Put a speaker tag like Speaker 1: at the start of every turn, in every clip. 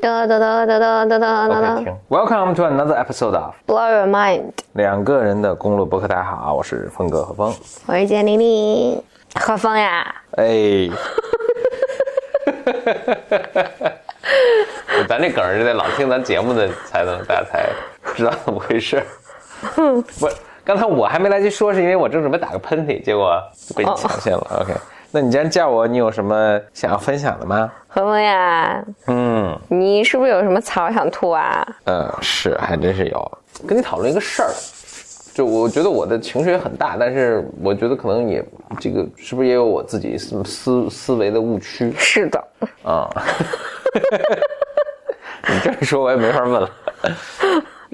Speaker 1: 哒哒哒哒哒哒哒哒哒
Speaker 2: 停。Welcome to another episode
Speaker 1: of，Blow your mind，
Speaker 2: 两个人的公路博客。大家好，我是峰哥何峰。
Speaker 1: 我是简玲玲，何峰呀，
Speaker 2: 哎，咱这梗儿是得老听咱节目的才能大家才知道怎么回事。不，刚才我还没来及说，是因为我正准备打个喷嚏，结果被你抢先了。OK，那你既然叫我，你有什么想要分享的吗？
Speaker 1: 何峰呀，
Speaker 2: 嗯
Speaker 1: 你是不是有什么槽想吐啊？
Speaker 2: 嗯，是，还真是有。跟你讨论一个事儿，就我觉得我的情绪也很大，但是我觉得可能也这个是不是也有我自己思思思维的误区
Speaker 1: 是的，
Speaker 2: 啊？你这么说，我也没法问了。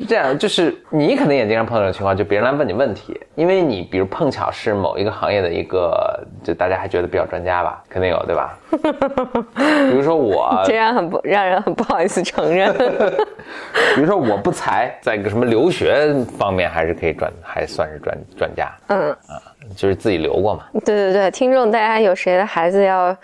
Speaker 2: 这样就是你可能也经常碰到这种情况，就别人来问你问题，因为你比如碰巧是某一个行业的一个，就大家还觉得比较专家吧，肯定有对吧？比如说我，
Speaker 1: 这样很不让人很不好意思承认。
Speaker 2: 比如说我不才，在一个什么留学方面还是可以专，还算是专专家，
Speaker 1: 嗯啊，
Speaker 2: 就是自己留过嘛。
Speaker 1: 对对对，听众大家有谁的孩子要呃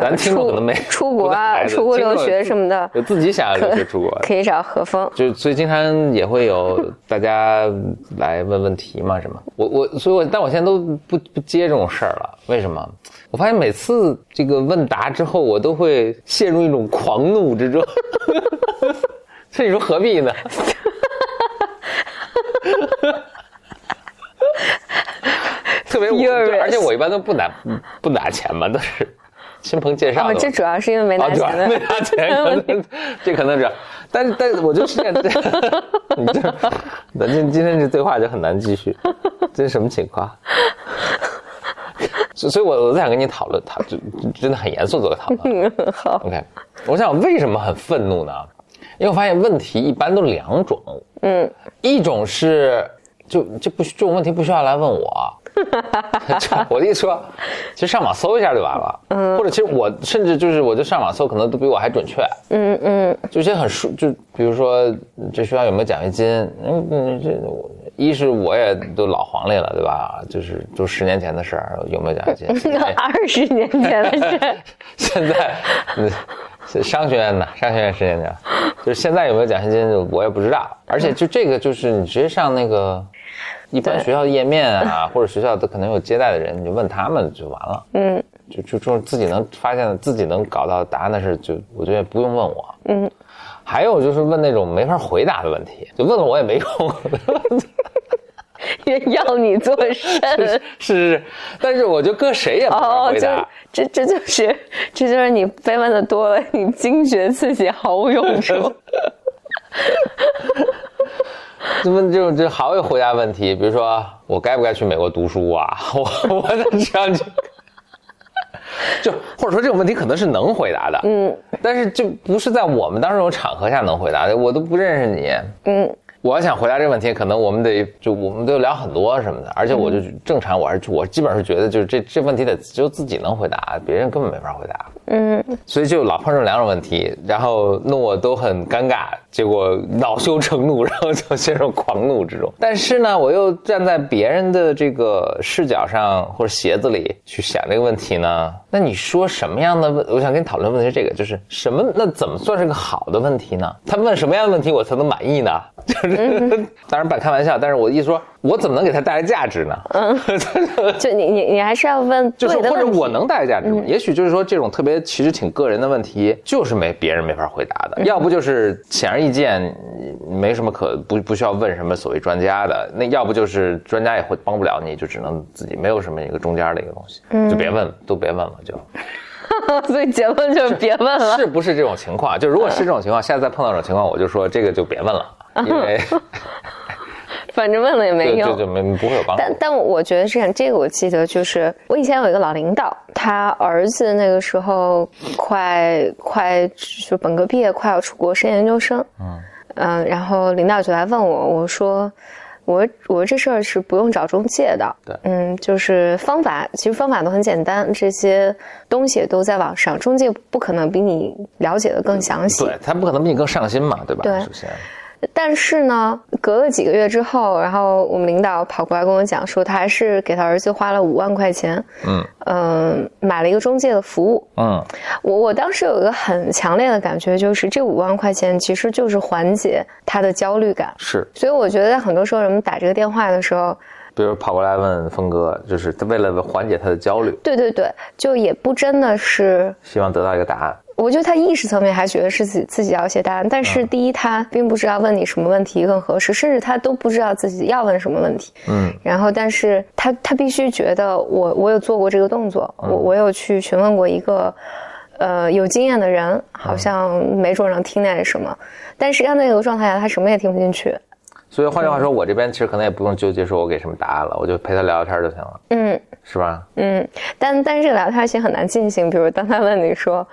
Speaker 2: 咱听众可能没
Speaker 1: 出国啊、出国留学什么的，
Speaker 2: 有自己想要留学出国，
Speaker 1: 可以找何峰。
Speaker 2: 就所以经常也会有大家来问问题嘛什么。我我所以我但我现在都不不接这种事儿了，为什么？我发现每次这个问答之后，我都会陷入一种狂怒之中。所以你说何必呢？特别而且我一般都不拿不拿钱嘛，都是亲朋介绍
Speaker 1: 哦，
Speaker 2: 的。
Speaker 1: 这主要是因为没拿钱的。
Speaker 2: 没拿钱，可能 这可能是，但是但是我就是这样，你这，咱今今天这对话就很难继续，这是什么情况？所所以，我我在想跟你讨论，讨就就真的很严肃做个讨论。
Speaker 1: 好
Speaker 2: ，OK，我想为什么很愤怒呢？因为我发现问题一般都两种，
Speaker 1: 嗯，
Speaker 2: 一种是就就不这种问题不需要来问我，就 我的意思说，其实上网搜一下就完了，嗯，或者其实我甚至就是我就上网搜，可能都比我还准确，
Speaker 1: 嗯嗯，
Speaker 2: 就一些很熟，就比如说这学校有没有奖学金，嗯嗯，这我一是我也都老黄历了，对吧？就是都十年前的事儿，有没有奖学金？哎
Speaker 1: 二十年前的事，
Speaker 2: 现在，商学院呢，商学院十年前，就是现在有没有奖学金，我也不知道。而且就这个，就是你直接上那个一般学校的页面啊，或者学校的可能有接待的人，你就问他们就完了。
Speaker 1: 嗯
Speaker 2: 就就就自己能发现自己能搞到答案的事，就我觉得不用问我。
Speaker 1: 嗯，
Speaker 2: 还有就是问那种没法回答的问题，就问了我也没用。
Speaker 1: 要你做 甚？
Speaker 2: 是是是，但是我就搁谁也没法
Speaker 1: 哦，就
Speaker 2: 回答。
Speaker 1: 这这就是这就是你被问的多了，你惊觉自己毫无用处。
Speaker 2: 就问这种这好有回答问题，比如说我该不该去美国读书啊？我我能这样就，就或者说这种问题可能是能回答的，嗯，但是就不是在我们当时这种场合下能回答的，我都不认识你，
Speaker 1: 嗯
Speaker 2: 我要想回答这个问题，可能我们得就我们都聊很多什么的，而且我就正常，我还是我基本上是觉得就是这这问题得只有自己能回答，别人根本没法回答。
Speaker 1: 嗯，
Speaker 2: 所以就老碰上两种问题，然后弄我都很尴尬，结果恼羞成怒，然后就陷入狂怒之中。但是呢，我又站在别人的这个视角上或者鞋子里去想这个问题呢，那你说什么样的问？我想跟你讨论问题是这个，就是什么？那怎么算是个好的问题呢？他问什么样的问题我才能满意呢？就是、当然半开玩笑，但是我的意思说，我怎么能给他带来价值呢？嗯，
Speaker 1: 就你你你还是要问
Speaker 2: 就是。或者我能带来价值吗？也许就是说这种特别其实挺个人的问题，就是没别人没法回答的，要不就是显而易见没什么可不不需要问什么所谓专家的，那要不就是专家也会帮不了你，就只能自己没有什么一个中间的一个东西，就别问了，都别问了，就
Speaker 1: 所以结论就是别问了。
Speaker 2: 是不是这种情况？就如果是这种情况，下次再碰到这种情况，我就说这个就别问了，因为
Speaker 1: 反正问了也没用。
Speaker 2: 对对就没不会有帮助。
Speaker 1: 但但我觉得这样，这个我记得就是我以前有一个老领导，他儿子那个时候快快就本科毕业，快要出国升研究生。嗯然后领导就来问我，我说。我我这事儿是不用找中介的，
Speaker 2: 对
Speaker 1: 嗯，就是方法，其实方法都很简单，这些东西也都在网上，中介不可能比你了解的更详细。
Speaker 2: 对他不可能比你更上心嘛，对吧？
Speaker 1: 对
Speaker 2: 首先，
Speaker 1: 但是呢，隔了几个月之后，然后我们领导跑过来跟我讲说，他还是给他儿子花了五万块钱，嗯嗯，买了一个中介的服务。嗯，我我当时有一个很强烈的感觉，就是这五万块钱其实就是缓解他的焦虑感。
Speaker 2: 是，
Speaker 1: 所以我觉得在很多时候人们打这个电话的时候，
Speaker 2: 比如跑过来问峰哥，就是为了缓解他的焦虑。
Speaker 1: 对对对，就也不真的是
Speaker 2: 希望得到一个答案。
Speaker 1: 我觉得他意识层面还觉得是自己自己要一些答案，但是第一他并不知道问你什么问题更合适，甚至他都不知道自己要问什么问题。嗯，然后但是他他必须觉得我我有做过这个动作，我我有去询问过一个呃有经验的人，好像没准能听见什么，但实际上那个状态下他什么也听不进去。
Speaker 2: 所以换句话说，我这边其实可能也不用纠结说我给什么答案了，我就陪他聊聊天就行了。嗯，是吧？
Speaker 1: 嗯，但但是这个聊天其实很难进行，比如当他问你说。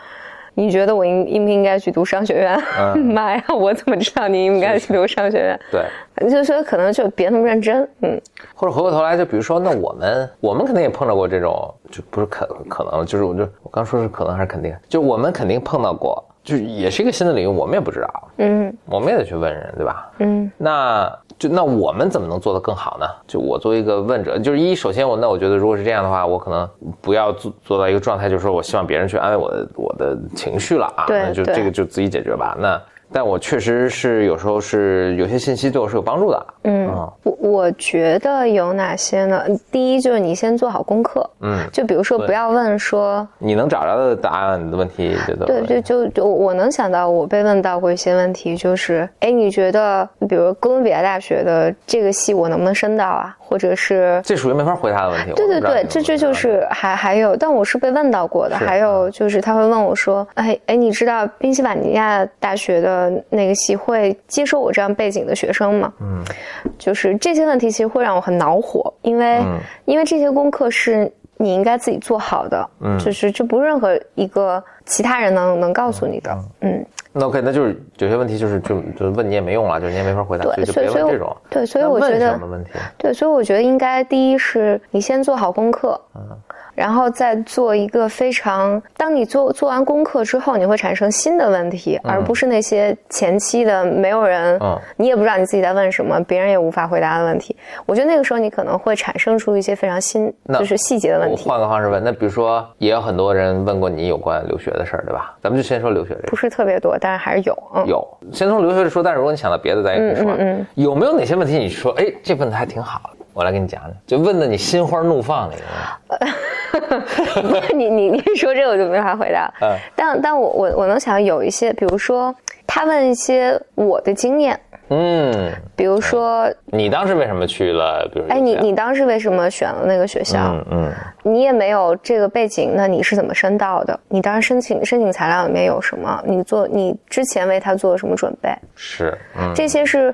Speaker 1: 你觉得我应应不应该去读商学院？妈呀，我怎么知道你应该去读商学院？
Speaker 2: 对，
Speaker 1: 就说可能就别那么认真，嗯。
Speaker 2: 或者回过头来，就比如说，那我们我们肯定也碰到过这种，就不是可可能，就是我就我刚说是可能还是肯定，就我们肯定碰到过，就也是一个新的领域，我们也不知道，嗯，我们也得去问人，对吧？嗯，那。就那我们怎么能做得更好呢？就我作为一个问者，就是一，首先我那我觉得如果是这样的话，我可能不要做做到一个状态，就是说我希望别人去安慰我的我的情绪了啊，那就这个就自己解决吧。那。但我确实是有时候是有些信息对我是有帮助的。嗯，
Speaker 1: 我我觉得有哪些呢？第一就是你先做好功课。嗯，就比如说不要问说
Speaker 2: 你能找着的答案的问题，
Speaker 1: 对对，就就我能想到我被问到过一些问题，就是哎，你觉得比如哥伦比亚大学的这个系我能不能升到啊？或者是
Speaker 2: 这属于没法回答的问题。
Speaker 1: 对对对，这这就是还还有，但我是被问到过的。还有就是他会问我说，哎哎，你知道宾夕法尼亚大学的那个系会接收我这样背景的学生吗？嗯，就是这些问题其实会让我很恼火，因为因为这些功课是你应该自己做好的，嗯，就是这不是任何一个其他人能能告诉你的，嗯。
Speaker 2: 那 OK，那就是有些问题就是就就问你也没用了，就是你也没法回答，所以就别问这种。
Speaker 1: 对，所以我觉得。
Speaker 2: 什么问题？
Speaker 1: 对，所以我觉得应该第一是你先做好功课。嗯。然后再做一个非常，当你做做完功课之后，你会产生新的问题，而不是那些前期的没有人，你也不知道你自己在问什么，别人也无法回答的问题。我觉得那个时候你可能会产生出一些非常新，就是细节的问题。
Speaker 2: 换个方式问，那比如说也有很多人问过你有关留学的事儿，对吧？咱们就先说留学这个。
Speaker 1: 不是特别多，但是还是有。
Speaker 2: 有，先从留学说，但是如果你想到别的，咱也可以说。有没有哪些问题你说，哎，这问的还挺好的？我来给你讲讲，就问的你心花怒放那
Speaker 1: 个。你你你说这个我就没法回答。嗯，但但我我我能想有一些，比如说他问一些我的经验。嗯，比如说
Speaker 2: 你当时为什么去了？比如
Speaker 1: 哎，你你当时为什么选了那个学校？嗯嗯，你也没有这个背景，那你是怎么申到的？你当时申请申请材料里面有什么？你做你之前为他做了什么准备？
Speaker 2: 是，
Speaker 1: 这些是。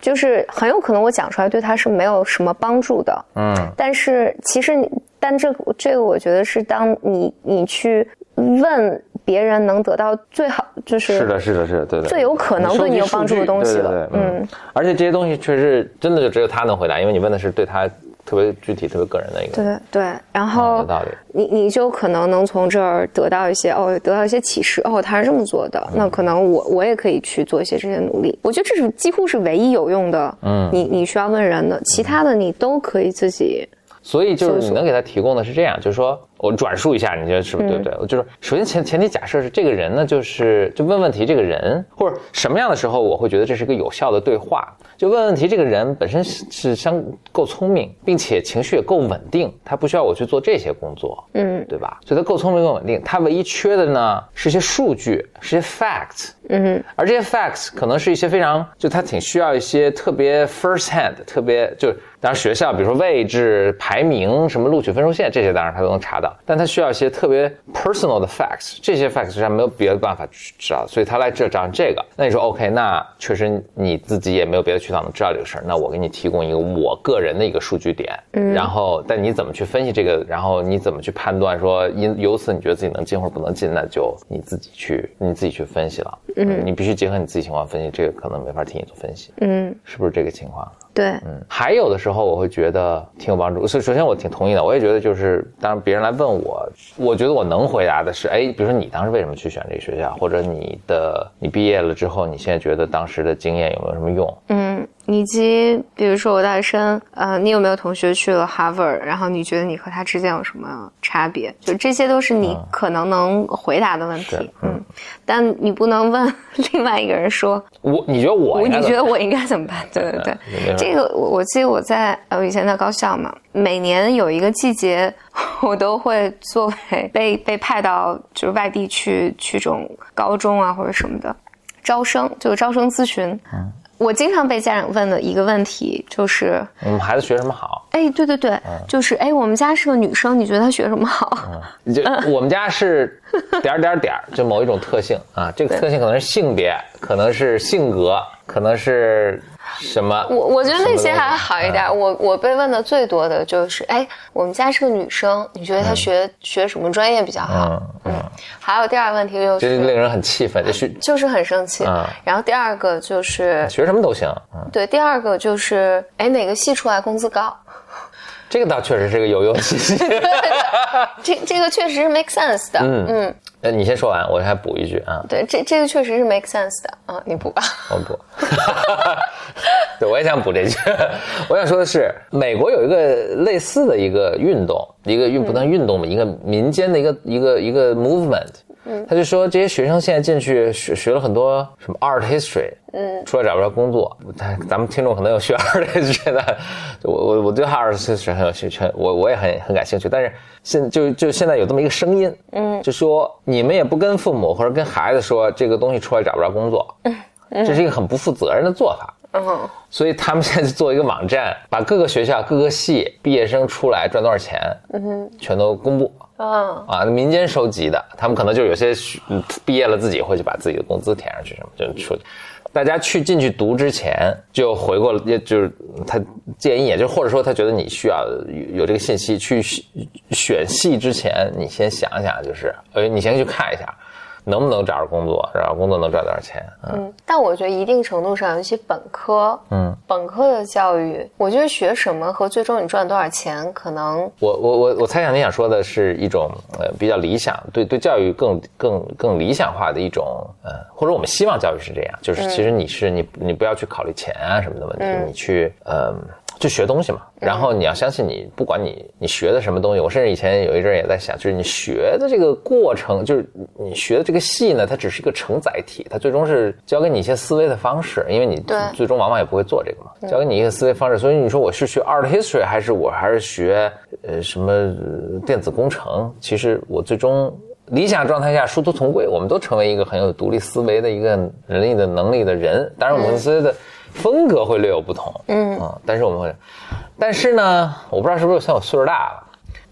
Speaker 1: 就是很有可能我讲出来对他是没有什么帮助的，嗯，但是其实你，但这这个我觉得是当你你去问别人能得到最好，就是
Speaker 2: 是的，是的，是的，对的，
Speaker 1: 最有可能对你有帮助的东西了，
Speaker 2: 嗯，而且这些东西确实真的就只有他能回答，因为你问的是对他。特别具体、特别个人的一个，
Speaker 1: 对对，然后你你就可能能从这儿得到一些哦，得到一些启示哦，他是这么做的，那可能我我也可以去做一些这些努力。我觉得这是几乎是唯一有用的，嗯，你你需要问人的，其他的你都可以自己。
Speaker 2: 所以就是你能给他提供的是这样，就是说。我转述一下，你觉得是不是对不对？我就是首先前前提假设是这个人呢，就是就问问题这个人，或者什么样的时候我会觉得这是一个有效的对话？就问问题这个人本身是相够聪明，并且情绪也够稳定，他不需要我去做这些工作，嗯，对吧？所以他够聪明够稳定，他唯一缺的呢是一些数据，是一些 facts，嗯，而这些 facts 可能是一些非常就他挺需要一些特别 first hand，特别就当然学校比如说位置排名什么录取分数线这些当然他都能查到。但他需要一些特别 personal 的 facts，这些 facts 上没有别的办法去知道，所以他来这找这个。那你说 OK，那确实你自己也没有别的渠道能知道这个事儿。那我给你提供一个我个人的一个数据点，嗯，然后但你怎么去分析这个，然后你怎么去判断说因由此你觉得自己能进或者不能进，那就你自己去你自己去分析了。嗯，你必须结合你自己情况分析，这个可能没法替你做分析，嗯，是不是这个情况？
Speaker 1: 对，
Speaker 2: 嗯，还有的时候我会觉得挺有帮助。所以首先我挺同意的，我也觉得就是，当别人来问我，我觉得我能回答的是，哎，比如说你当时为什么去选这个学校，或者你的你毕业了之后，你现在觉得当时的经验有没有什么用？嗯。
Speaker 1: 以及比如说我大学生，呃，你有没有同学去了 Harvard？然后你觉得你和他之间有什么差别？就这些都是你可能能回答的问题。嗯，但你不能问另外一个人说，
Speaker 2: 我你觉得我，
Speaker 1: 你觉得我应该怎么办？对对对，这个我我记得我在呃以前在高校嘛，每年有一个季节，我都会作为被被派到就是外地去去这种高中啊或者什么的招生，就是招生咨询。嗯。我经常被家长问的一个问题就是：
Speaker 2: 我们孩子学什么好？
Speaker 1: 哎，对对对，就是哎，我们家是个女生，你觉得她学什么好？
Speaker 2: 就我们家是点点点，就某一种特性啊，这个特性可能是性别，可能是性格，可能是。什么？
Speaker 1: 我我觉得那些还好一点。我我被问的最多的就是，哎，我们家是个女生，你觉得她学学什么专业比较好？嗯，还有第二个问题就是，
Speaker 2: 令人很气愤，就是
Speaker 1: 就是很生气。然后第二个就是
Speaker 2: 学什么都行。
Speaker 1: 对，第二个就是，哎，哪个系出来工资高？
Speaker 2: 这个倒确实是个有用信息。
Speaker 1: 这这个确实是 make sense 的。嗯嗯。
Speaker 2: 那你先说完，我还补一句啊。
Speaker 1: 对，这这个确实是 make sense 的啊，你补吧。
Speaker 2: 我补。对，我也想补这句。我想说的是，美国有一个类似的一个运动，一个运不能运动嘛，一个民间的一个一个一个 movement。嗯。他就说，这些学生现在进去学学了很多什么 art history，嗯，出来找不着工作。他咱们听众可能有学 art history 的，我我我对 art history 很有兴趣，我我也很很感兴趣，但是。现就就现在有这么一个声音，嗯，就说你们也不跟父母或者跟孩子说这个东西出来找不着工作，嗯，这是一个很不负责任的做法，嗯，所以他们现在就做一个网站，把各个学校各个系毕业生出来赚多少钱，嗯哼，全都公布，啊啊，民间收集的，他们可能就有些毕业了自己会去把自己的工资填上去什么，就出。大家去进去读之前，就回过，了就是他建议，就或者说他觉得你需要有这个信息去选系之前，你先想想，就是，呃，你先去看一下。能不能找着工作？然后工作能赚多少钱？
Speaker 1: 嗯，但我觉得一定程度上，尤其本科，嗯，本科的教育，我觉得学什么和最终你赚多少钱，可能
Speaker 2: 我我我我猜想你想说的是一种呃比较理想，对对教育更更更理想化的一种呃，或者我们希望教育是这样，就是其实你是你你不要去考虑钱啊什么的问题，你去呃。就学东西嘛，然后你要相信你，不管你你学的什么东西，我甚至以前有一阵也在想，就是你学的这个过程，就是你学的这个戏呢，它只是一个承载体，它最终是教给你一些思维的方式，因为你最终往往也不会做这个嘛，教给你一个思维方式。所以你说我是学 art history 还是我还是学呃什么电子工程？其实我最终理想状态下殊途同归，我们都成为一个很有独立思维的一个人力的能力的人。当然，我们思维的。风格会略有不同，嗯啊，但是我们会，但是呢，我不知道是不是像我岁数大了。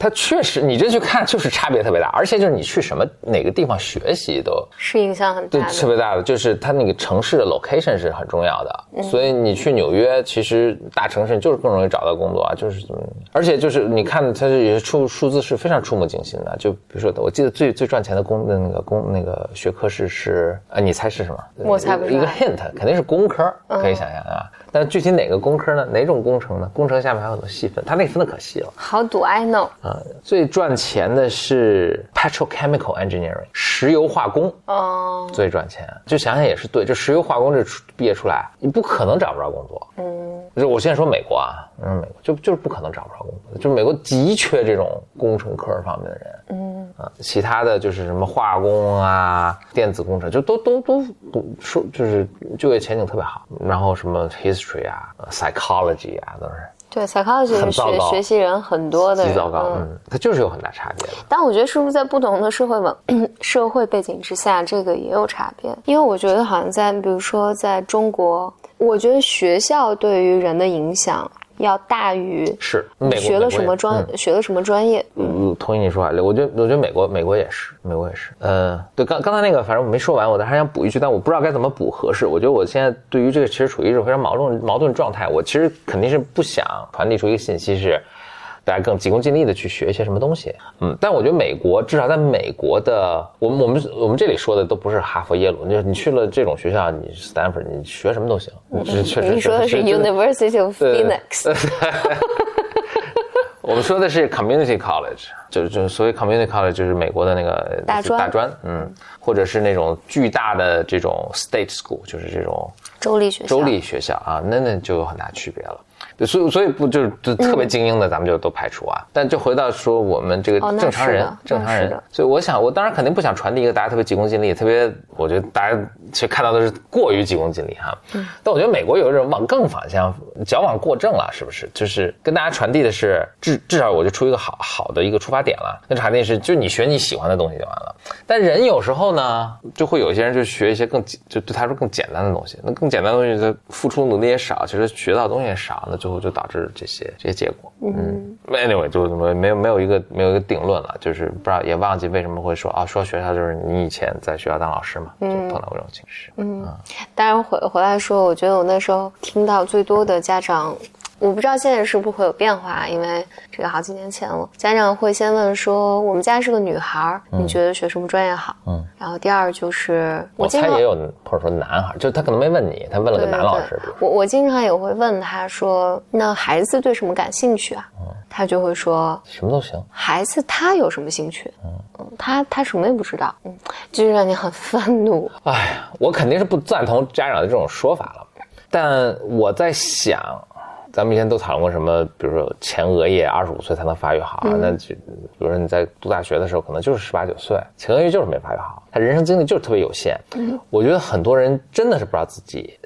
Speaker 2: 它确实，你这去看就是差别特别大，而且就是你去什么哪个地方学习都
Speaker 1: 是影响很大，
Speaker 2: 对，特别大的就是它那个城市的 location 是很重要的，所以你去纽约，其实大城市就是更容易找到工作啊，就是怎么，而且就是你看它有些数数字是非常触目惊心的，就比如说我记得最最赚钱的工的那个工那个学科是是啊，你猜是什么？
Speaker 1: 我猜不
Speaker 2: 一个 hint 肯定是工科，可以想象啊。但具体哪个工科呢？哪种工程呢？工程下面还有很多细分，它那个分的可细了。
Speaker 1: How do I know？啊，
Speaker 2: 最赚钱的是 petrochemical engineering，石油化工。哦，最赚钱，就想想也是对，就石油化工这毕业出来，你不可能找不着工作。嗯，就我现在说美国啊，嗯，美国就就是不可能找不着工作，就美国极缺这种工程科方面的人。嗯，啊，其他的就是什么化工啊、电子工程，就都都都说就是就业前景特别好。然后什么 his history 啊，psychology 啊，都是
Speaker 1: 对 psychology 学学习人很多的，
Speaker 2: 人糟糕，嗯，它就是有很大差别的。
Speaker 1: 但我觉得是不是在不同的社会文 社会背景之下，这个也有差别？因为我觉得好像在比如说在中国，我觉得学校对于人的影响。要大于
Speaker 2: 是
Speaker 1: 学了什么专学了什么专业？
Speaker 2: 嗯，同意你说啊。我觉得我觉得美国美国也是，美国也是。呃，对，刚刚才那个反正我没说完，我还想补一句，但我不知道该怎么补合适。我觉得我现在对于这个其实处于一种非常矛盾矛盾状态。我其实肯定是不想传递出一个信息是，大家更急功近利的去学一些什么东西。嗯，但我觉得美国至少在美国的，我们我们我们这里说的都不是哈佛、耶鲁，就是你去了这种学校，你 Stanford，你学什么都行。你确实，
Speaker 1: 你说的是 University of Phoenix。
Speaker 2: 我们说的是 community college，就就所谓 community college 就是美国的那个
Speaker 1: 大专，
Speaker 2: 大专，嗯，或者是那种巨大的这种 state school，就是这种
Speaker 1: 州立学校，
Speaker 2: 州立学校啊，那那就有很大区别了。所以，所以不就是就特别精英的，咱们就都排除啊。但就回到说我们这个正常人，正常人。所以我想，我当然肯定不想传递一个大家特别急功近利，特别我觉得大家其实看到的是过于急功近利哈。嗯。但我觉得美国有一种往更反向，矫枉过正了，是不是？就是跟大家传递的是至至少我就出一个好好的一个出发点了。那传递是就你学你喜欢的东西就完了。但人有时候呢，就会有一些人就学一些更就对他说更简单的东西。那更简单的东西，他付出努力也少，其实学到东西也少，那最后就导致这些这些结果。嗯，anyway 就没没有没有一个没有一个定论了，就是不知道也忘记为什么会说啊说学校就是你以前在学校当老师嘛，就碰到过这种情绪。
Speaker 1: 嗯，当然回回来说，我觉得我那时候听到最多的家长。我不知道现在是不是会有变化，因为这个好几年前了。家长会先问说：“我们家是个女孩，你觉得学什么专业好？”嗯，然后第二就是
Speaker 2: 我猜也有或者说男孩，就他可能没问你，他问了个男老师。
Speaker 1: 我我经常也会问他说：“那孩子对什么感兴趣啊？”嗯他就会说：“
Speaker 2: 什么都行。”
Speaker 1: 孩子他有什么兴趣？嗯，他他什么也不知道，嗯，就是让你很愤怒。
Speaker 2: 哎呀，我肯定是不赞同家长的这种说法了，但我在想。咱们以前都讨论过什么？比如说前额叶二十五岁才能发育好，那就比如说你在读大学的时候，可能就是十八九岁，前额叶就是没发育好，他人生经历就是特别有限。我觉得很多人真的是不知道自己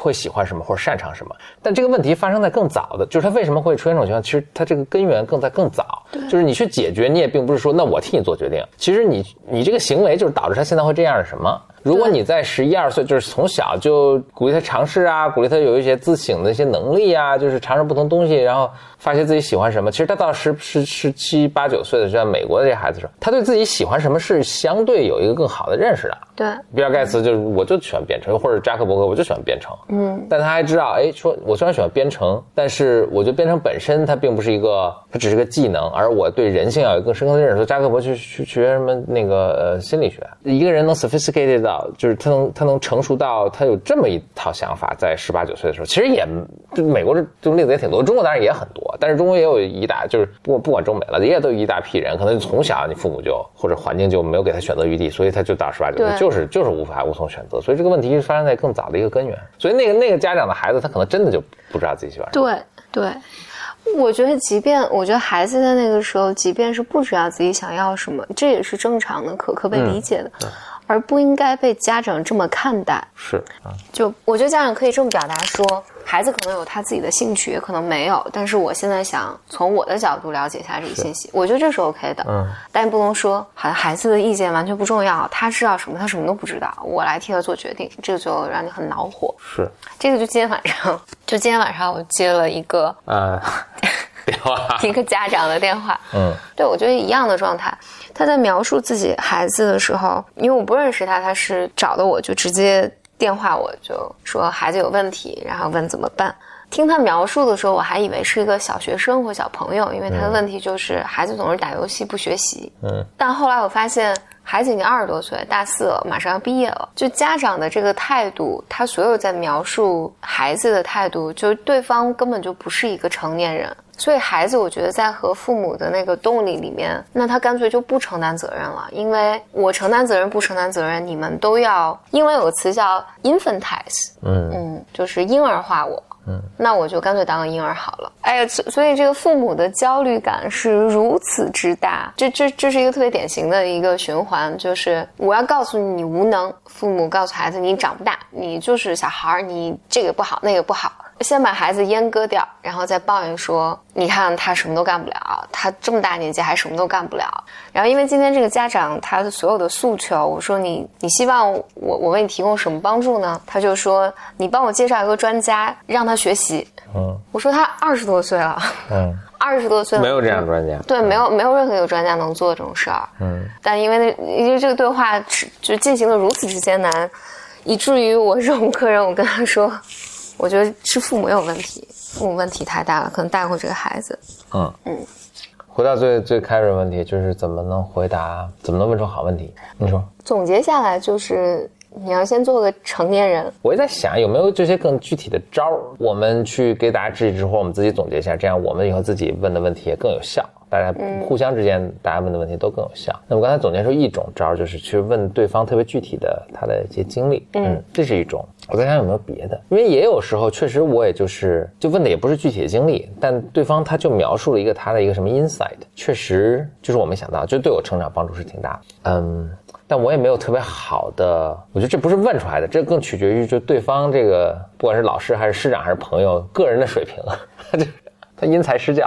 Speaker 2: 会喜欢什么或者擅长什么，但这个问题发生在更早的，就是他为什么会出现这种情况？其实他这个根源更在更早，就是你去解决，你也并不是说那我替你做决定，其实你你这个行为就是导致他现在会这样是什么？如果你在十一二岁，就是从小就鼓励他尝试啊，鼓励他有一些自省的一些能力啊，就是尝试不同东西，然后发现自己喜欢什么。其实他到十十十七八九岁的，就像美国的这些孩子说，他对自己喜欢什么是相对有一个更好的认识的。
Speaker 1: 对，
Speaker 2: 比尔盖茨就是我就喜欢编程，或者扎克伯格我就喜欢编程。嗯，但他还知道，哎，说我虽然喜欢编程，但是我觉得编程本身它并不是一个，它只是个技能，而我对人性要有更深刻的认识。说扎克伯去去学什么那个呃心理学，一个人能 sophisticated。就是他能他能成熟到他有这么一套想法，在十八九岁的时候，其实也就美国这这种例子也挺多，中国当然也很多，但是中国也有一大就是不不管中美了，也都有一大批人，可能从小你父母就或者环境就没有给他选择余地，所以他就到十八九岁就是就是无法无从选择，所以这个问题是发生在更早的一个根源，所以那个那个家长的孩子他可能真的就不知道自己喜欢什
Speaker 1: 么。对对，我觉得即便我觉得孩子在那个时候，即便是不知道自己想要什么，这也是正常的，可可被理解的。而不应该被家长这么看待。
Speaker 2: 是
Speaker 1: 啊，就我觉得家长可以这么表达说，孩子可能有他自己的兴趣，也可能没有。但是我现在想从我的角度了解一下这个信息，我觉得这是 OK 的。嗯，但不能说好像孩子的意见完全不重要，他知道什么，他什么都不知道，我来替他做决定，这个就让你很恼火。
Speaker 2: 是，
Speaker 1: 这个就今天晚上，就今天晚上我接了一个呃。一个家长的电话。嗯，对，我觉得一样的状态。他在描述自己孩子的时候，因为我不认识他，他是找的我就直接电话，我就说孩子有问题，然后问怎么办。听他描述的时候，我还以为是一个小学生或小朋友，因为他的问题就是孩子总是打游戏不学习。嗯，但后来我发现。孩子已经二十多岁，大四了，马上要毕业了。就家长的这个态度，他所有在描述孩子的态度，就对方根本就不是一个成年人。所以孩子，我觉得在和父母的那个动力里面，那他干脆就不承担责任了。因为我承担责任不承担责任，你们都要。英文有个词叫 infantilize，嗯嗯，就是婴儿化我。嗯，那我就干脆当个婴儿好了。哎呀，所以这个父母的焦虑感是如此之大，这这这是一个特别典型的一个循环，就是我要告诉你你无能，父母告诉孩子你长不大，你就是小孩儿，你这个不好那个不好。先把孩子阉割掉，然后再抱怨说：“你看他什么都干不了，他这么大年纪还什么都干不了。”然后因为今天这个家长他的所有的诉求，我说你你希望我我为你提供什么帮助呢？他就说：“你帮我介绍一个专家，让他学习。”嗯，我说他二十多岁了，嗯，二十多岁
Speaker 2: 没有这样专家，
Speaker 1: 对，没有没有任何一个专家能做这种事儿。嗯，但因为那因为这个对话就进行的如此之艰难，以至于我忍无可忍，我跟他说。我觉得是父母有问题，父母问题太大了，可能带过这个孩子。
Speaker 2: 嗯嗯。回到最最开始的问题，就是怎么能回答，怎么能问出好问题？你说。
Speaker 1: 总结下来就是。你要先做个成年人。
Speaker 2: 我也在想有没有这些更具体的招儿，我们去给大家支持，或者我们自己总结一下，这样我们以后自己问的问题也更有效，大家互相之间大家问的问题都更有效。那么刚才总结出一种招儿，就是去问对方特别具体的他的一些经历，嗯，这是一种。我在想有没有别的，因为也有时候确实我也就是就问的也不是具体的经历，但对方他就描述了一个他的一个什么 insight，确实就是我没想到，就对我成长帮助是挺大的，嗯。但我也没有特别好的，我觉得这不是问出来的，这更取决于就对方这个，不管是老师还是师长还是朋友个人的水平，他 就他因材施教。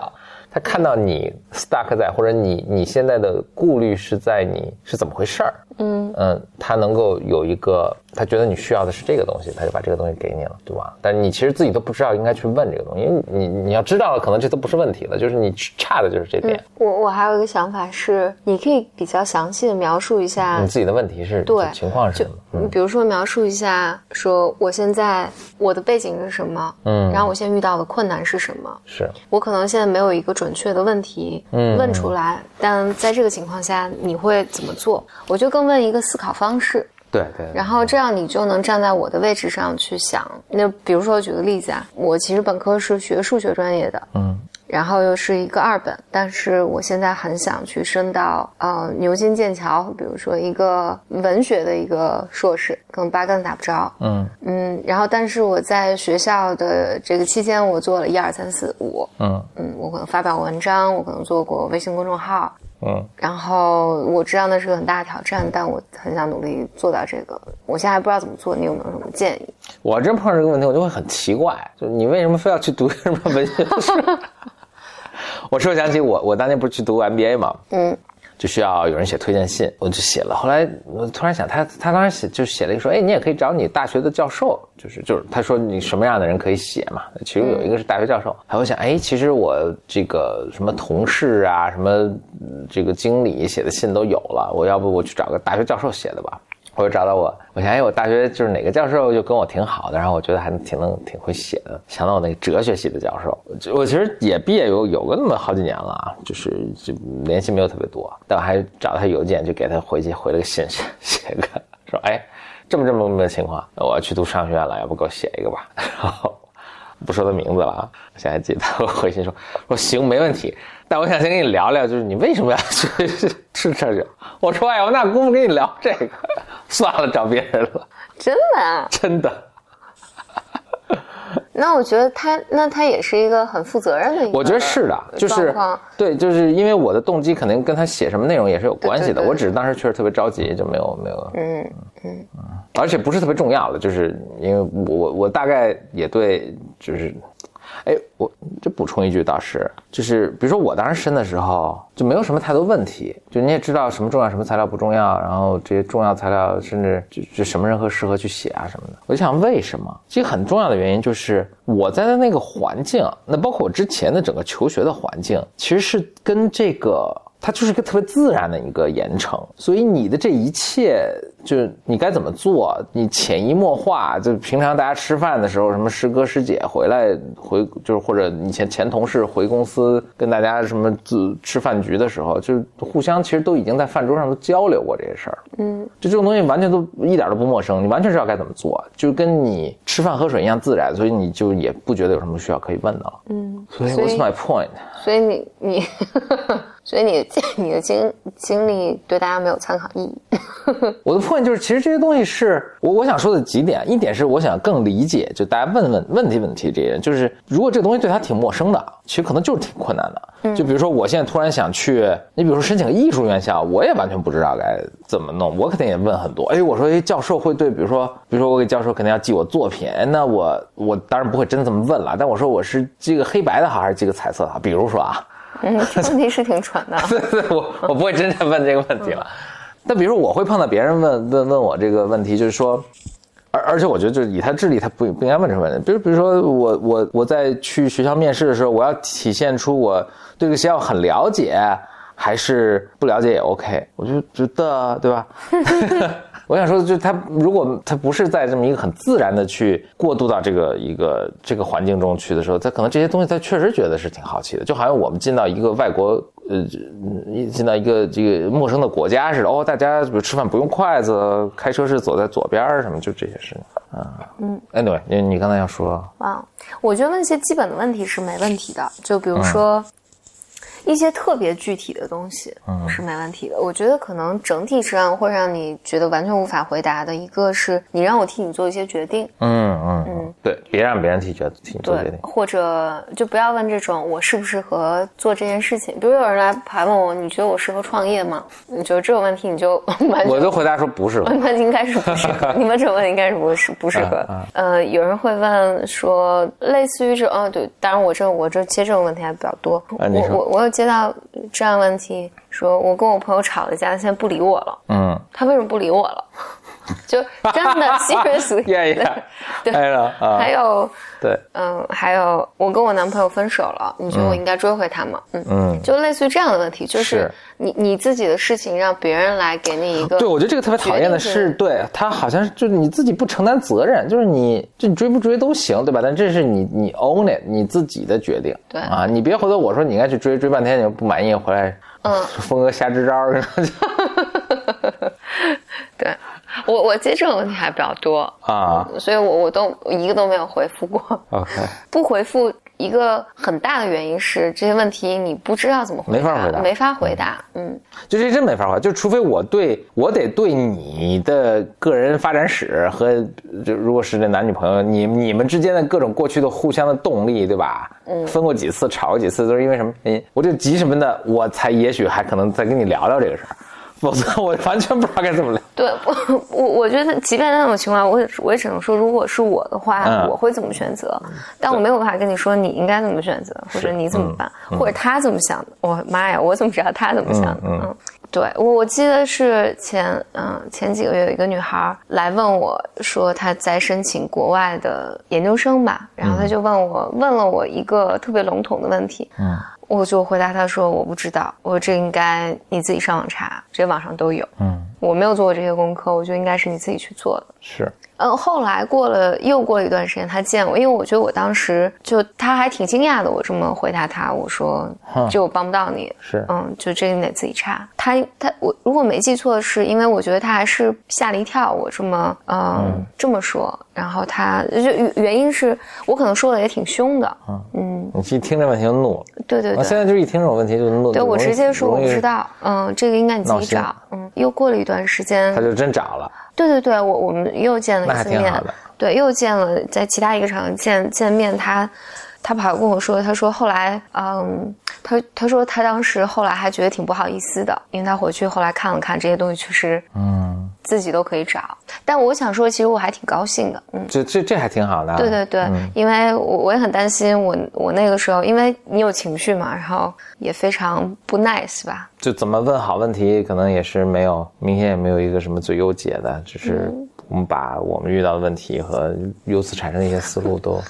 Speaker 2: 他看到你 stuck 在，或者你你现在的顾虑是在你是怎么回事儿？嗯嗯，他能够有一个，他觉得你需要的是这个东西，他就把这个东西给你了，对吧？但你其实自己都不知道应该去问这个东西，因为你你要知道了，可能这都不是问题了，就是你差的就是这点。
Speaker 1: 我我还有一个想法是，你可以比较详细的描述一下
Speaker 2: 你自己的问题是
Speaker 1: 对
Speaker 2: 情况是什么？
Speaker 1: 你比如说描述一下，说我现在我的背景是什么？嗯，然后我现在遇到的困难是什么？
Speaker 2: 是
Speaker 1: 我可能现在没有一个准。准确的问题问出来，但在这个情况下你会怎么做？我就更问一个思考方式。
Speaker 2: 对对。
Speaker 1: 然后这样你就能站在我的位置上去想。那比如说，举个例子啊，我其实本科是学数学专业的。嗯。然后又是一个二本，但是我现在很想去升到呃牛津剑桥，比如说一个文学的一个硕士，可能八竿子打不着。嗯嗯，然后但是我在学校的这个期间，我做了一二三四五。嗯嗯，我可能发表文章，我可能做过微信公众号。嗯，然后我知道那是个很大的挑战，但我很想努力做到这个。我现在还不知道怎么做，你有没有什么建议？
Speaker 2: 我真碰上这个问题，我就会很奇怪，就你为什么非要去读什么文学？我说想起我，我当年不是去读 MBA 嘛，嗯，就需要有人写推荐信，我就写了。后来我突然想，他他当时写就写了一个说，哎，你也可以找你大学的教授，就是就是他说你什么样的人可以写嘛？其中有一个是大学教授。还会想，哎，其实我这个什么同事啊，什么这个经理写的信都有了，我要不我去找个大学教授写的吧。我就找到我，我想，哎，我大学就是哪个教授就跟我挺好的，然后我觉得还挺能挺会写的。想到我那个哲学系的教授，我其实也毕业有有个那么好几年了啊，就是就联系没有特别多，但我还找他邮件，就给他回去回了个信，写个说，哎，这么这么这么情况，我要去读商学院了，要不给我写一个吧？然 后不说他名字了啊，现在记得我回信说说行，没问题。但我想先跟你聊聊，就是你为什么要去 吃这个？我说哎呦，那功夫跟你聊这个，算了，找别人了。
Speaker 1: 真的？
Speaker 2: 真的。
Speaker 1: 那我觉得他，那他也是一个很负责任的一个。
Speaker 2: 我觉得是的，就是对，就是因为我的动机肯定跟他写什么内容也是有关系的。我只是当时确实特别着急，就没有没有。嗯嗯嗯，而且不是特别重要的，就是因为我我我大概也对，就是。哎，我就补充一句倒是，就是比如说我当时申的时候就没有什么太多问题，就你也知道什么重要，什么材料不重要，然后这些重要材料甚至就就什么人合适合去写啊什么的。我就想为什么？其实很重要的原因就是我在的那个环境，那包括我之前的整个求学的环境，其实是跟这个。它就是一个特别自然的一个盐城，所以你的这一切，就是你该怎么做，你潜移默化。就平常大家吃饭的时候，什么师哥师姐回来回，就是或者以前前同事回公司跟大家什么自吃饭局的时候，就是互相其实都已经在饭桌上都交流过这些事儿。嗯，就这种东西完全都一点都不陌生，你完全知道该怎么做，就跟你吃饭喝水一样自然，所以你就也不觉得有什么需要可以问的了。嗯，所以 What's my point？
Speaker 1: 所以你你。所以你 你的经经历对大家没有参考意义。
Speaker 2: 我的 point 就是，其实这些东西是我我想说的几点。一点是我想更理解，就大家问问问题问题这些人，就是如果这个东西对他挺陌生的，其实可能就是挺困难的。就比如说，我现在突然想去，你比如说申请个艺术院校，我也完全不知道该怎么弄，我肯定也问很多。哎，我说，哎，教授会对，比如说，比如说我给教授肯定要寄我作品，那我我当然不会真这么问了。但我说，我是寄个黑白的好，还是寄个彩色的好？比如说啊。
Speaker 1: 嗯，问题是挺蠢的。
Speaker 2: 对 对，我我不会真正问这个问题了。但比如说，我会碰到别人问问问我这个问题，就是说，而而且我觉得，就是以他智力，他不不应该问这个问题。比如比如说，我我我在去学校面试的时候，我要体现出我对这个学校很了解，还是不了解也 OK。我就觉得，对吧？我想说的就是，他如果他不是在这么一个很自然的去过渡到这个一个这个环境中去的时候，他可能这些东西他确实觉得是挺好奇的，就好像我们进到一个外国。呃，进到一个这个陌生的国家似的哦，大家比如吃饭不用筷子，开车是走在左边什么，就这些事情啊。嗯，哎，对，你你刚才要说
Speaker 1: 啊，我觉得问一些基本的问题是没问题的，就比如说。一些特别具体的东西是没问题的。我觉得可能整体上会让你觉得完全无法回答的一个是你让我替你做一些决定。
Speaker 2: 嗯嗯嗯，对，别让别人替决替你做决定。
Speaker 1: 或者就不要问这种我适不适合做这件事情。比如有人来盘问我，你觉得我适合创业吗？你觉得这种问题你就 完
Speaker 2: 我就回答说不是。
Speaker 1: 那应该是不适合。你们这种问题应该是不是不适合？呃，有人会问说类似于这哦对，当然我这我这接这种问题还比较多。我我我有。接到这样问题，说我跟我朋友吵了架，他现在不理我了。嗯，他为什么不理我了？就真的 seriously，
Speaker 2: 对，
Speaker 1: 还有
Speaker 2: 对，
Speaker 1: 嗯，还有我跟我男朋友分手了，你觉得我应该追回他吗？嗯嗯，就类似于这样的问题，就是你你自己的事情让别人来给你一个，
Speaker 2: 对我觉得这个特别讨厌的是，对他好像是就是你自己不承担责任，就是你就你追不追都行，对吧？但这是你你 own it，你自己的决定，
Speaker 1: 对。
Speaker 2: 啊，你别回头我说你应该去追追半天你不满意回来，嗯，峰哥瞎支招，
Speaker 1: 对。我我接这种问题还比较多啊，所以我我都一个都没有回复过。
Speaker 2: OK，
Speaker 1: 不回复一个很大的原因是这些问题你不知道怎么回
Speaker 2: 答，没法回答，
Speaker 1: 没法回答。嗯，
Speaker 2: 就这真没法回答，就除非我对我得对你的个人发展史和就如果是这男女朋友，你你们之间的各种过去的互相的动力，对吧？嗯，分过几次，吵过几次，都是因为什么原因？我就急什么的，我才也许还可能再跟你聊聊这个事儿。否则我完全不知道该怎么聊。
Speaker 1: 对，我我我觉得，即便那种情况，我也我也只能说，如果是我的话，我会怎么选择？但我没有办法跟你说你应该怎么选择，或者你怎么办，或者他怎么想的。我妈呀，我怎么知道他怎么想的？嗯，对我我记得是前嗯前几个月有一个女孩来问我说她在申请国外的研究生吧，然后她就问我问了我一个特别笼统的问题。嗯。我就回答他说：“我不知道，我这应该你自己上网查，这些网上都有。嗯，我没有做过这些功课，我觉得应该是你自己去做的。
Speaker 2: 是。”
Speaker 1: 嗯，后来过了又过了一段时间，他见我，因为我觉得我当时就他还挺惊讶的，我这么回答他，我说就我帮不到你，
Speaker 2: 是，
Speaker 1: 嗯，就这个你得自己查。他他我如果没记错，是因为我觉得他还是吓了一跳，我这么嗯这么说，然后他就原因是我可能说的也挺凶的，
Speaker 2: 嗯，你一听这问题就怒了，
Speaker 1: 对对对，
Speaker 2: 现在就一听这种问题就怒，
Speaker 1: 对我直接说我不知道，嗯，这个应该你自己找，嗯，又过了一段时间，
Speaker 2: 他就真找了。
Speaker 1: 对对对，我我们又见了一次面，对，又见了，在其他一个场合见见面，他他跑来跟我说，他说后来，嗯，他他说他当时后来还觉得挺不好意思的，因为他回去后来看了看这些东西，确实，嗯，自己都可以找。但我想说，其实我还挺高兴的，
Speaker 2: 嗯，这这这还挺好的。
Speaker 1: 对对对，因为我我也很担心，我我那个时候，因为你有情绪嘛，然后也非常不 nice 吧。
Speaker 2: 就怎么问好问题，可能也是没有明显也没有一个什么最优解的，只是我们把我们遇到的问题和由此产生的一些思路都，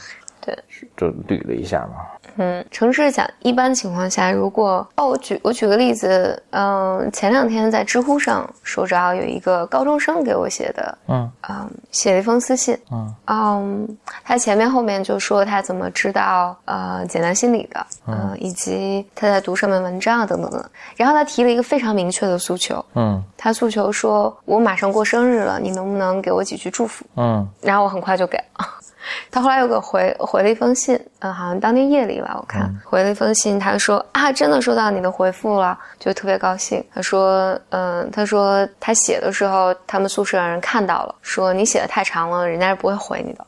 Speaker 1: 对，
Speaker 2: 就捋了一下嘛。
Speaker 1: 嗯，城市讲，一般情况下，如果哦，我举我举个例子，嗯，前两天在知乎上收着有一个高中生给我写的，嗯。嗯，写了一封私信，嗯。嗯，他前面后面就说他怎么知道呃简单心理的，嗯，以及他在读什么文章啊等等等，然后他提了一个非常明确的诉求，嗯，他诉求说我马上过生日了，你能不能给我几句祝福？嗯，然后我很快就给了。他后来又给回回了一封信，嗯，好像当天夜里吧，我看回了一封信，他说啊，真的收到你的回复了，就特别高兴。他说，嗯，他说他写的时候，他们宿舍的人看到了，说你写的太长了，人家是不会回你的。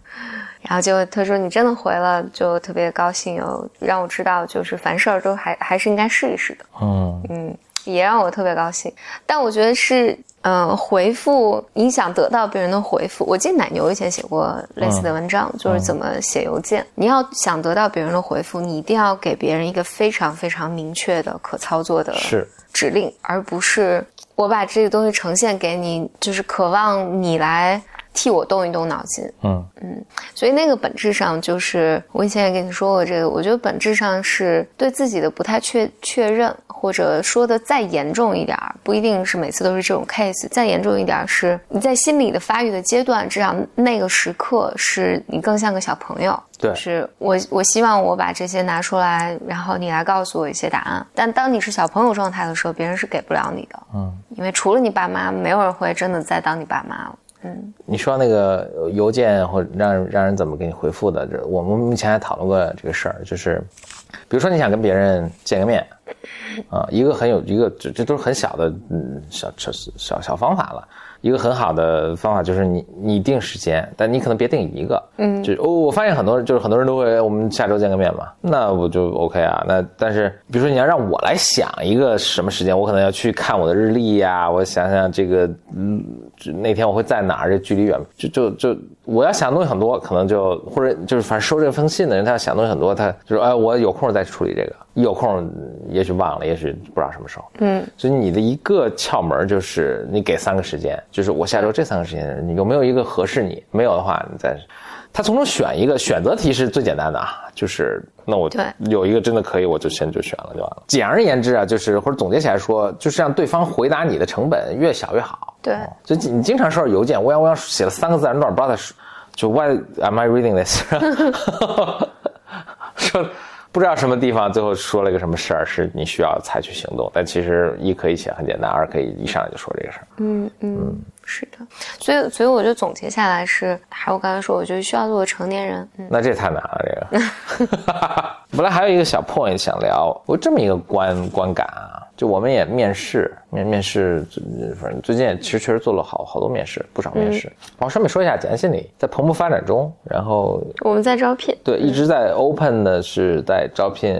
Speaker 1: 然后就他说你真的回了，就特别高兴，又让我知道，就是凡事儿都还还是应该试一试的。嗯嗯，也让我特别高兴。但我觉得是。嗯，回复你想得到别人的回复。我记得奶牛以前写过类似的文章，就是怎么写邮件。你要想得到别人的回复，你一定要给别人一个非常非常明确的、可操作的指令，而不是我把这个东西呈现给你，就是渴望你来替我动一动脑筋。嗯嗯，所以那个本质上就是我以前也跟你说过这个，我觉得本质上是对自己的不太确确认，或者说的再严重一点儿，不一定是每次都是这种 case，再严重一点是你在心理的发育的阶段，至少那个时刻是你更像个小朋友。
Speaker 2: 对，
Speaker 1: 是我我希望我把这些拿出来，然后你来告诉我一些答案。但当你是小朋友状态的时候，别人是给不了你的。嗯，因为除了你爸妈，没有人会真的再当你爸妈了。
Speaker 2: 嗯，你说那个邮件或让让人怎么给你回复的？这我们目前还讨论过这个事儿，就是比如说你想跟别人见个面，啊，一个很有一个这这都是很小的嗯小小小小方法了。一个很好的方法就是你你定时间，但你可能别定一个，嗯，就哦，我发现很多就是很多人都会我们下周见个面嘛，那我就 OK 啊。那但是比如说你要让我来想一个什么时间，我可能要去看我的日历呀，我想想这个嗯，那天我会在哪儿，这距离远，就就就我要想东西很多，可能就或者就是反正收这封信的人，他要想东西很多，他就说哎，我有空再处理这个，一有空也许忘了，也许不知道什么时候，嗯，所以你的一个窍门就是你给三个时间。就是我下周这三个时间，你有没有一个合适你？没有的话，你再，他从中选一个选择题是最简单的啊，就是那我有一个真的可以，我就先就选了就完了。简而言之啊，就是或者总结起来说，就是让对方回答你的成本越小越好。
Speaker 1: 对，
Speaker 2: 就你经常收到邮件，我要我要写了三个自然段，不知道他说就 Why am I reading this？说。不知道什么地方最后说了一个什么事儿，是你需要采取行动。但其实一可以写很简单，二可以一上来就说这个事儿。
Speaker 1: 嗯嗯，是的。所以所以我就总结下来是，还有我刚才说，我觉得需要做个成年人。
Speaker 2: 那这太难了，这个。本来还有一个小 point 想聊，我这么一个观观感啊。就我们也面试面面试，反正最近其实确实做了好好多面试，不少面试。往上面说一下，简单心理在蓬勃发展中，然后
Speaker 1: 我们在招聘，
Speaker 2: 对，一直在 open 的是在招聘。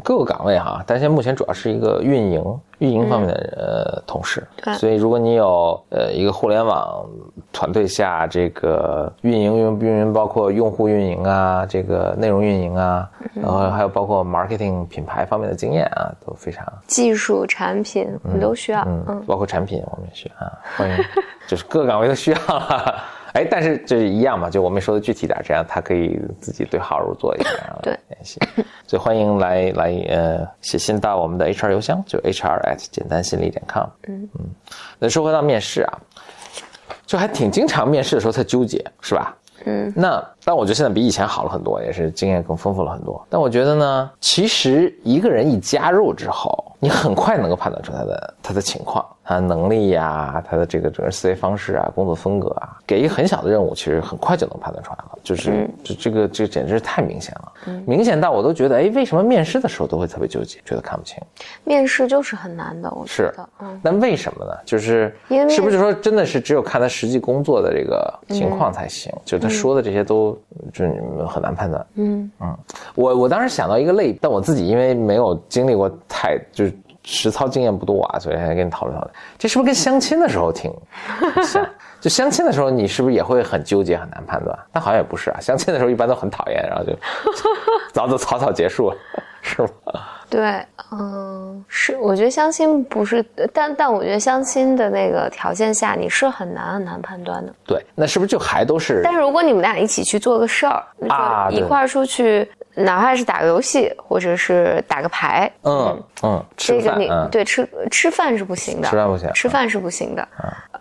Speaker 2: 各个岗位哈，但现在目前主要是一个运营运营方面的呃同事，所以如果你有呃一个互联网团队下这个运营运运营包括用户运营啊，这个内容运营啊，然后还有包括 marketing 品牌方面的经验啊，都非常
Speaker 1: 技术产品我们都需要，
Speaker 2: 嗯，包括产品我们也需要啊，欢迎，就是各个岗位都需要。哎，但是这一样嘛，就我们说的具体点，这样他可以自己对号入座一下，
Speaker 1: 对
Speaker 2: 联系。所以欢迎来来呃写信到我们的 HR 邮箱，就 HR at 简单心理点 com。嗯嗯，那说回到面试啊，就还挺经常面试的时候才纠结，是吧？嗯，那但我觉得现在比以前好了很多，也是经验更丰富了很多。但我觉得呢，其实一个人一加入之后，你很快能够判断出他的他的情况。他能力呀，他的这个整个思维方式啊，工作风格啊，给一个很小的任务，其实很快就能判断出来了。就是这这个这简直是太明显了，明显到我都觉得，哎，为什么面试的时候都会特别纠结，觉得看不清？
Speaker 1: 面试就是很难的，我觉得。
Speaker 2: 嗯。那为什么呢？就是因为是不是说真的是只有看他实际工作的这个情况才行？就他说的这些都就是很难判断。嗯嗯。我我当时想到一个类，但我自己因为没有经历过太就是。实操经验不多啊，所以还跟你讨论讨论，这是不是跟相亲的时候挺 像？就相亲的时候，你是不是也会很纠结、很难判断？但好像也不是啊，相亲的时候一般都很讨厌，然后就 早早草草结束，是吗？
Speaker 1: 对，嗯，是，我觉得相亲不是，但但我觉得相亲的那个条件下，你是很难很难判断的。
Speaker 2: 对，那是不是就还都是？
Speaker 1: 但是如果你们俩一起去做个事儿，啊，一块儿出去。哪怕是打个游戏，或者是打个牌，嗯嗯，这个你对吃吃饭是不行的，
Speaker 2: 吃饭不行，
Speaker 1: 吃饭是不行的，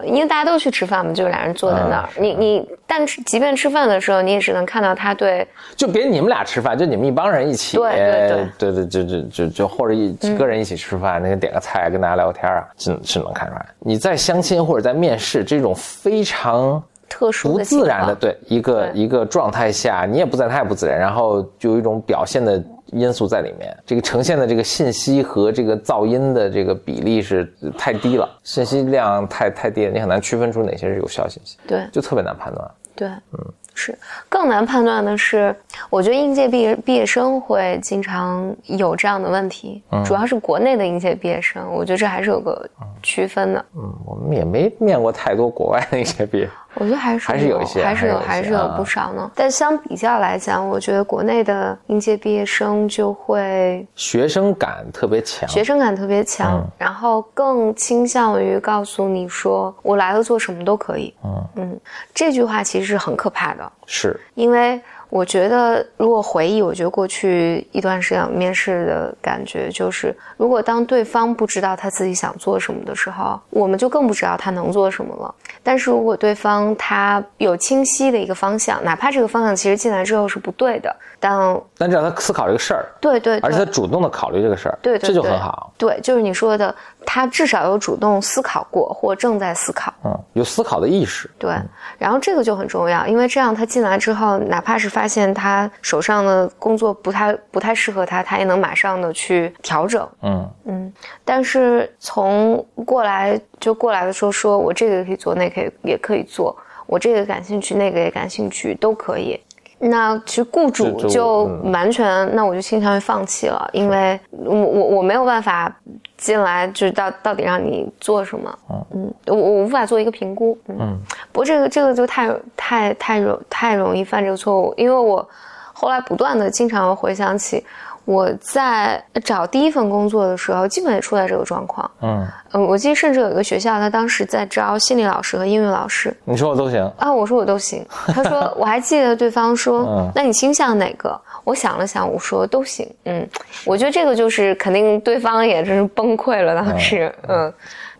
Speaker 1: 因为大家都去吃饭嘛，就是俩人坐在那儿，你你，但是即便吃饭的时候，你也只能看到他对，
Speaker 2: 就别你们俩吃饭，就你们一帮人一起，
Speaker 1: 对对对
Speaker 2: 对对，就就就就或者一几个人一起吃饭，那个点个菜跟大家聊个天啊，是是能看出来。你在相亲或者在面试这种非常。
Speaker 1: 特殊
Speaker 2: 不自然的对一个一个状态下，你也不自然，他也不自然，然后就有一种表现的因素在里面。这个呈现的这个信息和这个噪音的这个比例是太低了，信息量太太低，了，你很难区分出哪些是有效信息。
Speaker 1: 对，
Speaker 2: 就特别难判断。
Speaker 1: 对，嗯。是更难判断的是，我觉得应届毕业毕业生会经常有这样的问题，主要是国内的应届毕业生，我觉得这还是有个区分的。
Speaker 2: 嗯，我们也没面过太多国外的应届毕业。
Speaker 1: 我觉得还是
Speaker 2: 还是有一些，
Speaker 1: 还是有，还是有不少呢。但相比较来讲，我觉得国内的应届毕业生就会
Speaker 2: 学生感特别强，
Speaker 1: 学生感特别强，然后更倾向于告诉你说，我来了做什么都可以。嗯嗯，这句话其实是很可怕的，
Speaker 2: 是
Speaker 1: 因为。我觉得，如果回忆，我觉得过去一段时间面试的感觉就是，如果当对方不知道他自己想做什么的时候，我们就更不知道他能做什么了。但是如果对方他有清晰的一个方向，哪怕这个方向其实进来之后是不对的，但
Speaker 2: 但只要他思考这个事儿，
Speaker 1: 对对，
Speaker 2: 而且他主动的考虑这个事儿，
Speaker 1: 对，
Speaker 2: 这就很好。
Speaker 1: 对，就是你说的，他至少有主动思考过或正在思考，
Speaker 2: 嗯，有思考的意识。
Speaker 1: 对，然后这个就很重要，因为这样他进来之后，哪怕是发现他手上的工作不太不太适合他，他也能马上的去调整。嗯嗯。但是从过来就过来的时候，说我这个可以做，那可以也可以做，我这个感兴趣，那个也感兴趣，都可以。那其实雇主就完全，那我就倾向于放弃了，因为我我我没有办法进来，就是到到底让你做什么。嗯我我无法做一个评估。嗯。不过这个这个就太太太容太容易犯这个错误，因为我后来不断的经常回想起我在找第一份工作的时候，基本也出在这个状况。嗯呃，我记得甚至有一个学校，他当时在招心理老师和英语老师。
Speaker 2: 你说我都行
Speaker 1: 啊？我说我都行。他说我还记得对方说，那你倾向哪个？我想了想，我说都行。嗯，我觉得这个就是肯定对方也真是崩溃了，当时嗯。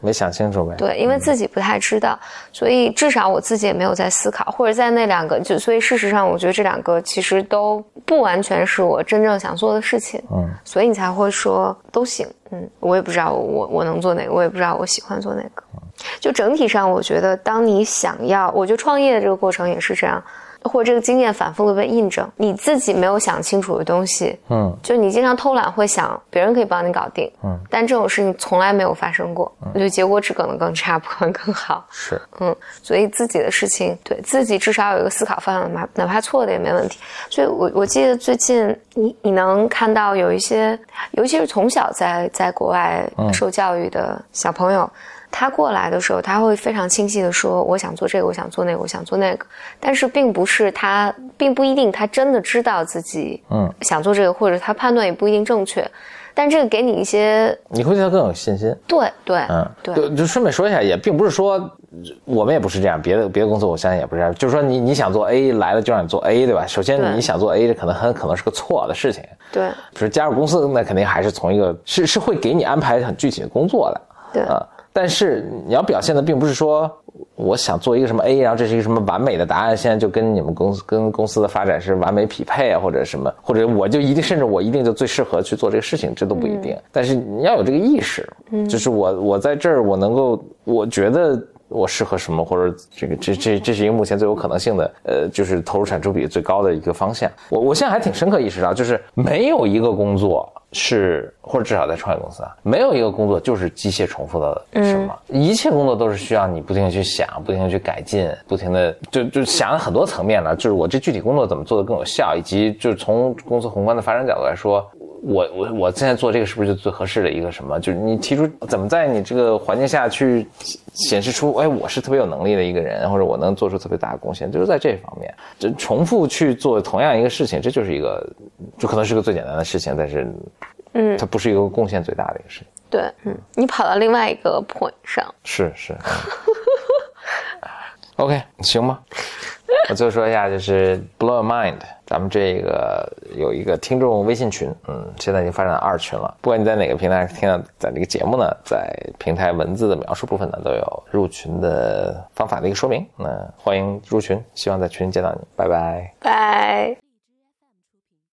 Speaker 2: 没想清楚呗。
Speaker 1: 对，因为自己不太知道，所以至少我自己也没有在思考，或者在那两个就，所以事实上，我觉得这两个其实都不完全是我真正想做的事情。嗯，所以你才会说都行。嗯，我也不知道我我能做哪个，我也不知道我喜欢做哪个。就整体上，我觉得当你想要，我觉得创业的这个过程也是这样。或者这个经验反复的被印证，你自己没有想清楚的东西，嗯，就你经常偷懒会想别人可以帮你搞定，嗯，但这种事情从来没有发生过，就结果只可能更差，不可能更好，
Speaker 2: 是，
Speaker 1: 嗯，所以自己的事情，对自己至少有一个思考方向，哪哪怕错的也没问题。所以我我记得最近你你能看到有一些，尤其是从小在在国外受教育的小朋友。他过来的时候，他会非常清晰的说：“我想做这个，我想做那个，我想做那个。”但是并不是他，并不一定他真的知道自己嗯想做这个，或者他判断也不一定正确。但这个给你一些，
Speaker 2: 你会对他更有信心。
Speaker 1: 对对嗯对，
Speaker 2: 就就顺便说一下，也并不是说我们也不是这样，别的别的公司我相信也不是这样。就是说你你想做 A 来了就让你做 A 对吧？首先你想做 A，这可能很可能是个错的事情。
Speaker 1: 对，
Speaker 2: 比如加入公司，那肯定还是从一个是是会给你安排很具体的工作的。
Speaker 1: 对啊。
Speaker 2: 但是你要表现的并不是说我想做一个什么 A，然后这是一个什么完美的答案，现在就跟你们公司跟公司的发展是完美匹配啊，或者什么，或者我就一定甚至我一定就最适合去做这个事情，这都不一定。但是你要有这个意识，就是我我在这儿我能够，我觉得我适合什么，或者这个这这这是一个目前最有可能性的，呃，就是投入产出比最高的一个方向。我我现在还挺深刻意识到，就是没有一个工作。是，或者至少在创业公司啊，没有一个工作就是机械重复的什么，一切工作都是需要你不停的去想，不停的去改进，不停的就就想很多层面了，就是我这具体工作怎么做的更有效，以及就是从公司宏观的发展角度来说。我我我现在做这个是不是就最合适的一个什么？就是你提出怎么在你这个环境下去显示出，哎，我是特别有能力的一个人，或者我能做出特别大的贡献，就是在这方面，就重复去做同样一个事情，这就是一个，就可能是个最简单的事情，但是，嗯，它不是一个贡献最大的一个事情。
Speaker 1: 对，嗯，你跑到另外一个 point 上，
Speaker 2: 是是。OK，行吗？我最后说一下，就是 Blow a Mind，咱们这个有一个听众微信群，嗯，现在已经发展到二群了。不管你在哪个平台听到咱这个节目呢，在平台文字的描述部分呢，都有入群的方法的一个说明。那欢迎入群，希望在群里见到你，拜拜，
Speaker 1: 拜。